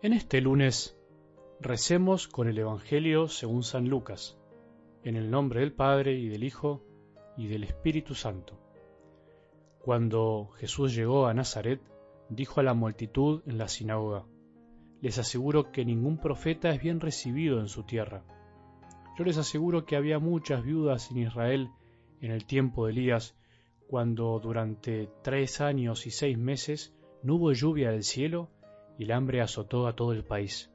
En este lunes recemos con el Evangelio según San Lucas, en el nombre del Padre y del Hijo y del Espíritu Santo. Cuando Jesús llegó a Nazaret, dijo a la multitud en la sinagoga, Les aseguro que ningún profeta es bien recibido en su tierra. Yo les aseguro que había muchas viudas en Israel en el tiempo de Elías, cuando durante tres años y seis meses no hubo lluvia del cielo y el hambre azotó a todo el país.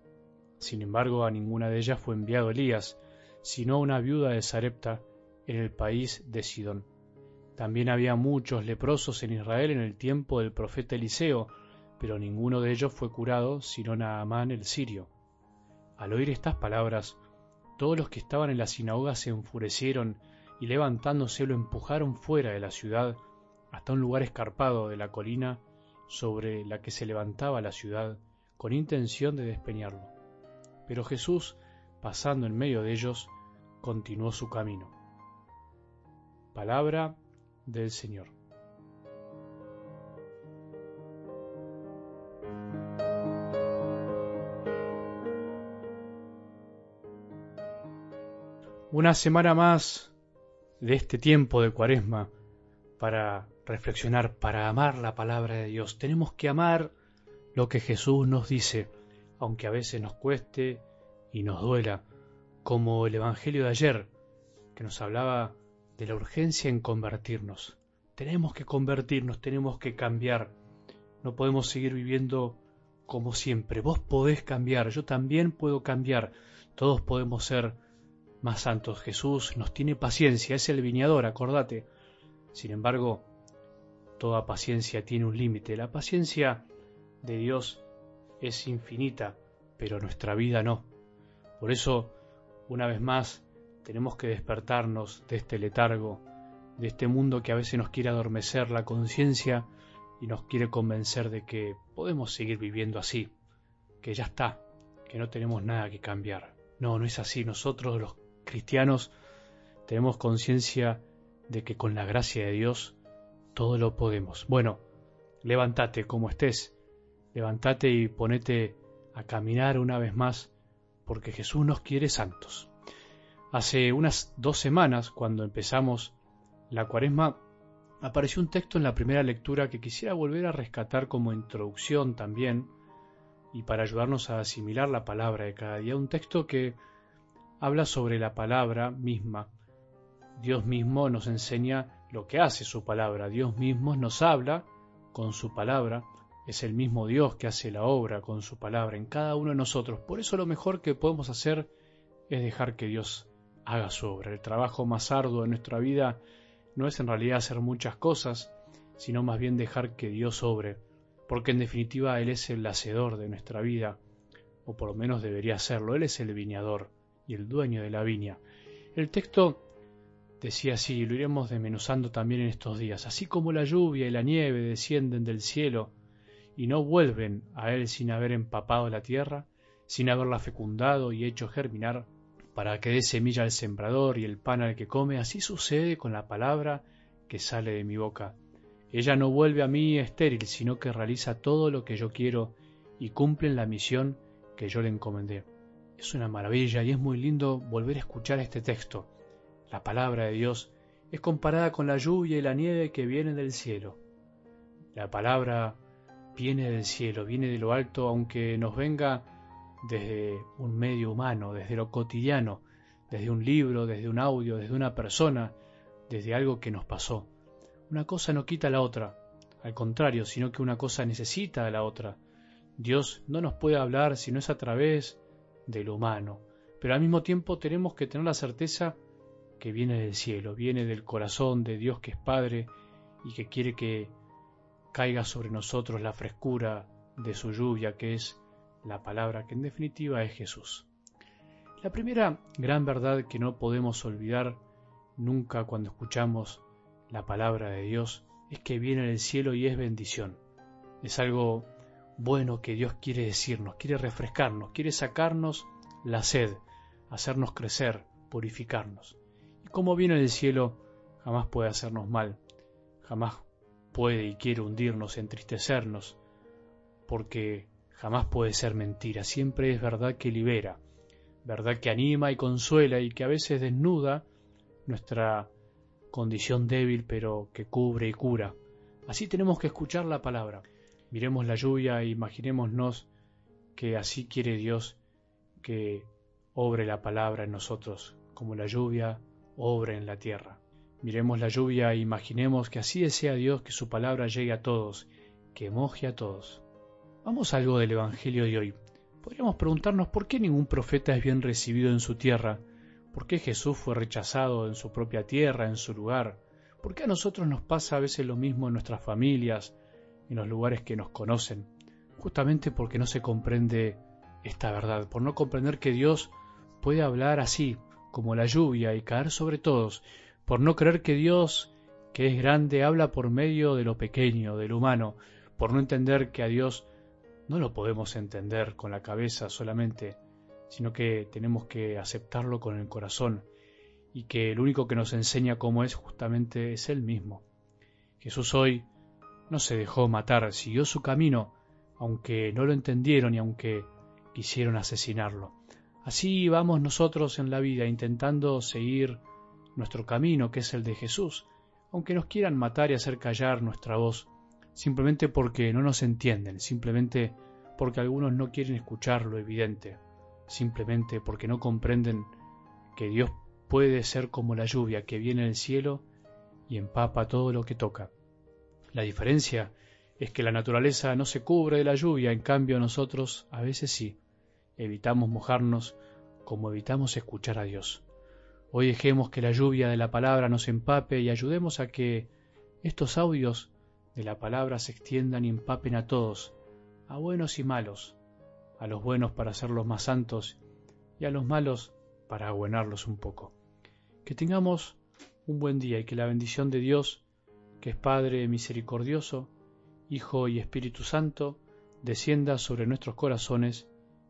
Sin embargo, a ninguna de ellas fue enviado Elías, sino una viuda de Sarepta en el país de Sidón. También había muchos leprosos en Israel en el tiempo del profeta Eliseo, pero ninguno de ellos fue curado, sino Naamán el sirio. Al oír estas palabras, todos los que estaban en la sinagoga se enfurecieron y levantándose lo empujaron fuera de la ciudad hasta un lugar escarpado de la colina sobre la que se levantaba la ciudad con intención de despeñarlo. Pero Jesús, pasando en medio de ellos, continuó su camino. Palabra del Señor. Una semana más de este tiempo de cuaresma para reflexionar, para amar la palabra de Dios. Tenemos que amar lo que Jesús nos dice, aunque a veces nos cueste y nos duela, como el Evangelio de ayer, que nos hablaba de la urgencia en convertirnos. Tenemos que convertirnos, tenemos que cambiar. No podemos seguir viviendo como siempre. Vos podés cambiar, yo también puedo cambiar. Todos podemos ser más santos. Jesús nos tiene paciencia, es el viñador, acordate. Sin embargo, toda paciencia tiene un límite. La paciencia de Dios es infinita, pero nuestra vida no. Por eso, una vez más, tenemos que despertarnos de este letargo, de este mundo que a veces nos quiere adormecer la conciencia y nos quiere convencer de que podemos seguir viviendo así, que ya está, que no tenemos nada que cambiar. No, no es así. Nosotros los cristianos tenemos conciencia de que con la gracia de Dios todo lo podemos. Bueno, levántate como estés, levántate y ponete a caminar una vez más, porque Jesús nos quiere santos. Hace unas dos semanas, cuando empezamos la cuaresma, apareció un texto en la primera lectura que quisiera volver a rescatar como introducción también, y para ayudarnos a asimilar la palabra de cada día, un texto que habla sobre la palabra misma. Dios mismo nos enseña lo que hace su palabra. Dios mismo nos habla con su palabra. Es el mismo Dios que hace la obra con su palabra en cada uno de nosotros. Por eso lo mejor que podemos hacer es dejar que Dios haga su obra. El trabajo más arduo de nuestra vida no es en realidad hacer muchas cosas, sino más bien dejar que Dios obre, porque en definitiva Él es el hacedor de nuestra vida, o por lo menos debería serlo, Él es el viñador y el dueño de la viña. El texto decía así, lo iremos desmenuzando también en estos días, así como la lluvia y la nieve descienden del cielo y no vuelven a él sin haber empapado la tierra, sin haberla fecundado y hecho germinar, para que dé semilla al sembrador y el pan al que come, así sucede con la palabra que sale de mi boca. Ella no vuelve a mí estéril, sino que realiza todo lo que yo quiero y cumple la misión que yo le encomendé. Es una maravilla y es muy lindo volver a escuchar este texto la palabra de Dios es comparada con la lluvia y la nieve que vienen del cielo. La palabra viene del cielo, viene de lo alto, aunque nos venga desde un medio humano, desde lo cotidiano, desde un libro, desde un audio, desde una persona, desde algo que nos pasó. Una cosa no quita la otra, al contrario, sino que una cosa necesita a la otra. Dios no nos puede hablar si no es a través de lo humano, pero al mismo tiempo tenemos que tener la certeza que viene del cielo, viene del corazón de Dios que es Padre y que quiere que caiga sobre nosotros la frescura de su lluvia, que es la palabra, que en definitiva es Jesús. La primera gran verdad que no podemos olvidar nunca cuando escuchamos la palabra de Dios es que viene del cielo y es bendición. Es algo bueno que Dios quiere decirnos, quiere refrescarnos, quiere sacarnos la sed, hacernos crecer, purificarnos como viene del cielo, jamás puede hacernos mal, jamás puede y quiere hundirnos, entristecernos, porque jamás puede ser mentira, siempre es verdad que libera, verdad que anima y consuela y que a veces desnuda nuestra condición débil pero que cubre y cura. Así tenemos que escuchar la palabra. Miremos la lluvia e imaginémonos que así quiere Dios que obre la palabra en nosotros, como la lluvia obre en la tierra. Miremos la lluvia e imaginemos que así desea Dios que su palabra llegue a todos, que moje a todos. Vamos a algo del Evangelio de hoy. Podríamos preguntarnos por qué ningún profeta es bien recibido en su tierra, por qué Jesús fue rechazado en su propia tierra, en su lugar, por qué a nosotros nos pasa a veces lo mismo en nuestras familias, en los lugares que nos conocen, justamente porque no se comprende esta verdad, por no comprender que Dios puede hablar así, como la lluvia, y caer sobre todos, por no creer que Dios, que es grande, habla por medio de lo pequeño, del humano, por no entender que a Dios no lo podemos entender con la cabeza solamente, sino que tenemos que aceptarlo con el corazón, y que el único que nos enseña cómo es justamente es Él mismo. Jesús hoy no se dejó matar, siguió su camino, aunque no lo entendieron y aunque quisieron asesinarlo. Así vamos nosotros en la vida intentando seguir nuestro camino, que es el de Jesús, aunque nos quieran matar y hacer callar nuestra voz, simplemente porque no nos entienden, simplemente porque algunos no quieren escuchar lo evidente, simplemente porque no comprenden que Dios puede ser como la lluvia que viene del cielo y empapa todo lo que toca. La diferencia es que la naturaleza no se cubre de la lluvia, en cambio nosotros a veces sí evitamos mojarnos como evitamos escuchar a Dios. Hoy dejemos que la lluvia de la palabra nos empape y ayudemos a que estos audios de la palabra se extiendan y empapen a todos, a buenos y malos, a los buenos para hacerlos más santos y a los malos para abuenarlos un poco. Que tengamos un buen día y que la bendición de Dios, que es Padre misericordioso, Hijo y Espíritu Santo, descienda sobre nuestros corazones